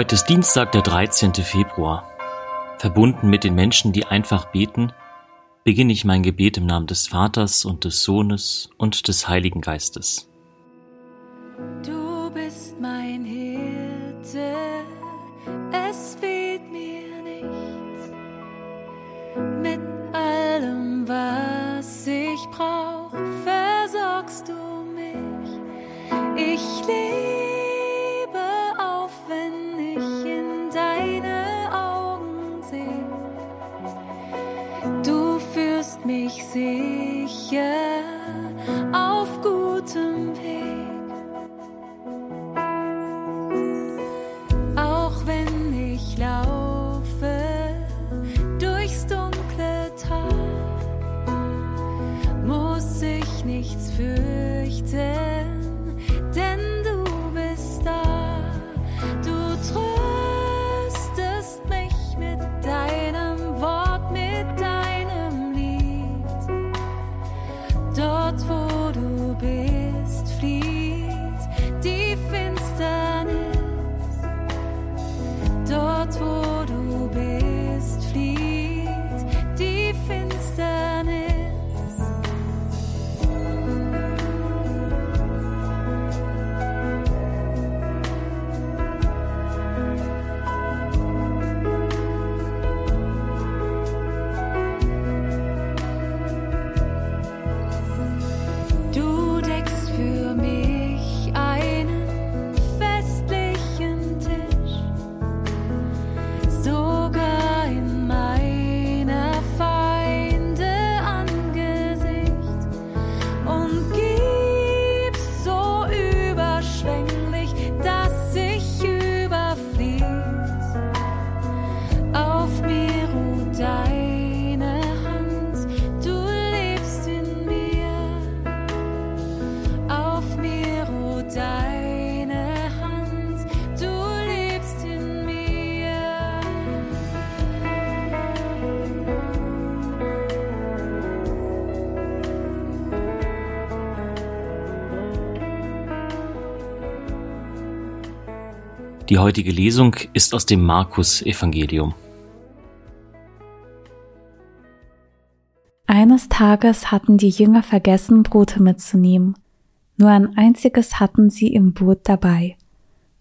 Heute ist Dienstag, der 13. Februar. Verbunden mit den Menschen, die einfach beten, beginne ich mein Gebet im Namen des Vaters und des Sohnes und des Heiligen Geistes. Du bist mein Hirte, mich sicher Die heutige Lesung ist aus dem Markus-Evangelium. Eines Tages hatten die Jünger vergessen, Brote mitzunehmen. Nur ein einziges hatten sie im Boot dabei.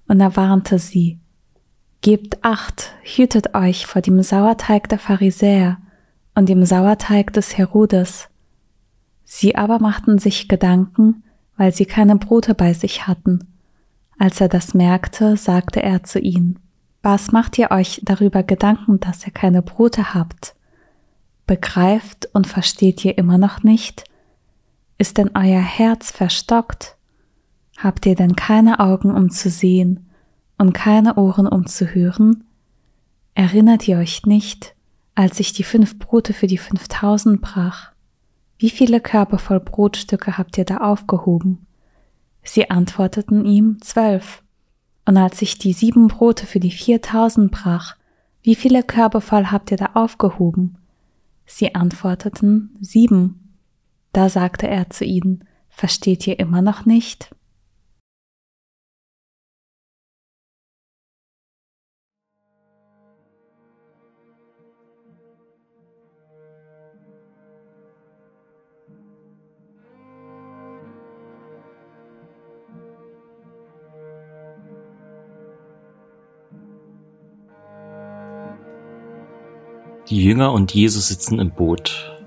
Und er warnte sie. Gebt acht, hütet euch vor dem Sauerteig der Pharisäer und dem Sauerteig des Herodes. Sie aber machten sich Gedanken, weil sie keine Brote bei sich hatten. Als er das merkte, sagte er zu ihnen, Was macht ihr euch darüber Gedanken, dass ihr keine Brote habt? Begreift und versteht ihr immer noch nicht? Ist denn euer Herz verstockt? Habt ihr denn keine Augen, um zu sehen und keine Ohren, um zu hören? Erinnert ihr euch nicht, als ich die fünf Brote für die fünftausend brach? Wie viele Körper voll Brotstücke habt ihr da aufgehoben? Sie antworteten ihm zwölf. Und als ich die sieben Brote für die viertausend brach, wie viele Körbe voll habt ihr da aufgehoben? Sie antworteten sieben. Da sagte er zu ihnen, versteht ihr immer noch nicht? Die Jünger und Jesus sitzen im Boot.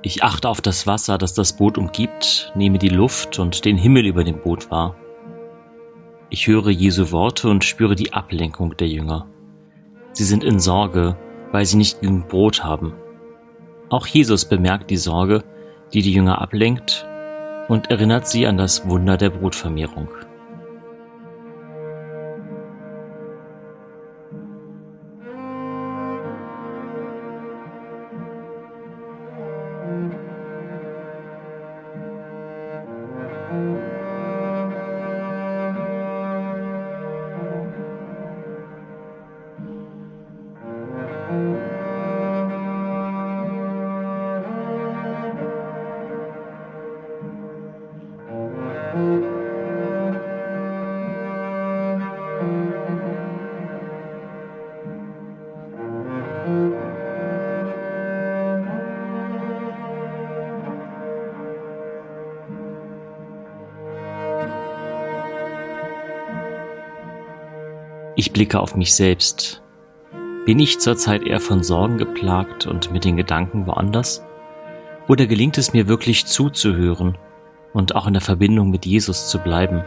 Ich achte auf das Wasser, das das Boot umgibt, nehme die Luft und den Himmel über dem Boot wahr. Ich höre Jesu Worte und spüre die Ablenkung der Jünger. Sie sind in Sorge, weil sie nicht genug Brot haben. Auch Jesus bemerkt die Sorge, die die Jünger ablenkt und erinnert sie an das Wunder der Brotvermehrung. Ich blicke auf mich selbst. Bin ich zurzeit eher von Sorgen geplagt und mit den Gedanken woanders? Oder gelingt es mir wirklich zuzuhören und auch in der Verbindung mit Jesus zu bleiben?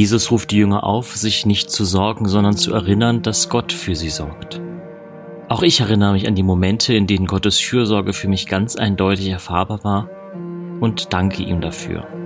Jesus ruft die Jünger auf, sich nicht zu sorgen, sondern zu erinnern, dass Gott für sie sorgt. Auch ich erinnere mich an die Momente, in denen Gottes Fürsorge für mich ganz eindeutig erfahrbar war und danke ihm dafür.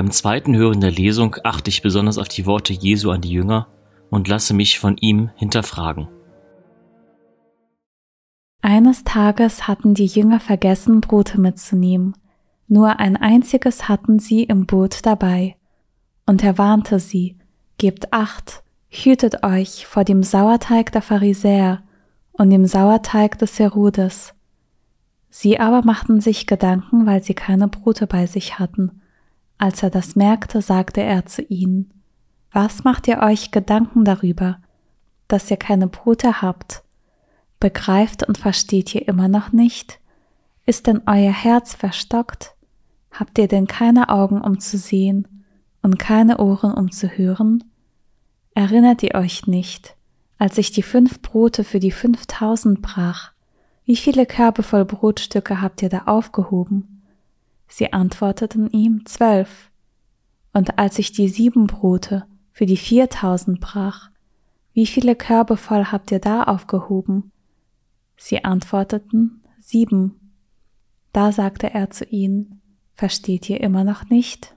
Beim zweiten Hören der Lesung achte ich besonders auf die Worte Jesu an die Jünger und lasse mich von ihm hinterfragen. Eines Tages hatten die Jünger vergessen, Brote mitzunehmen. Nur ein einziges hatten sie im Boot dabei. Und er warnte sie, Gebt acht, hütet euch vor dem Sauerteig der Pharisäer und dem Sauerteig des Herodes. Sie aber machten sich Gedanken, weil sie keine Brote bei sich hatten. Als er das merkte, sagte er zu ihnen, Was macht ihr euch Gedanken darüber, dass ihr keine Brote habt? Begreift und versteht ihr immer noch nicht? Ist denn euer Herz verstockt? Habt ihr denn keine Augen, um zu sehen und keine Ohren, um zu hören? Erinnert ihr euch nicht, als ich die fünf Brote für die fünftausend brach? Wie viele Körbe voll Brotstücke habt ihr da aufgehoben? Sie antworteten ihm zwölf. Und als ich die sieben Brote für die viertausend brach, wie viele Körbe voll habt ihr da aufgehoben? Sie antworteten sieben. Da sagte er zu ihnen, versteht ihr immer noch nicht?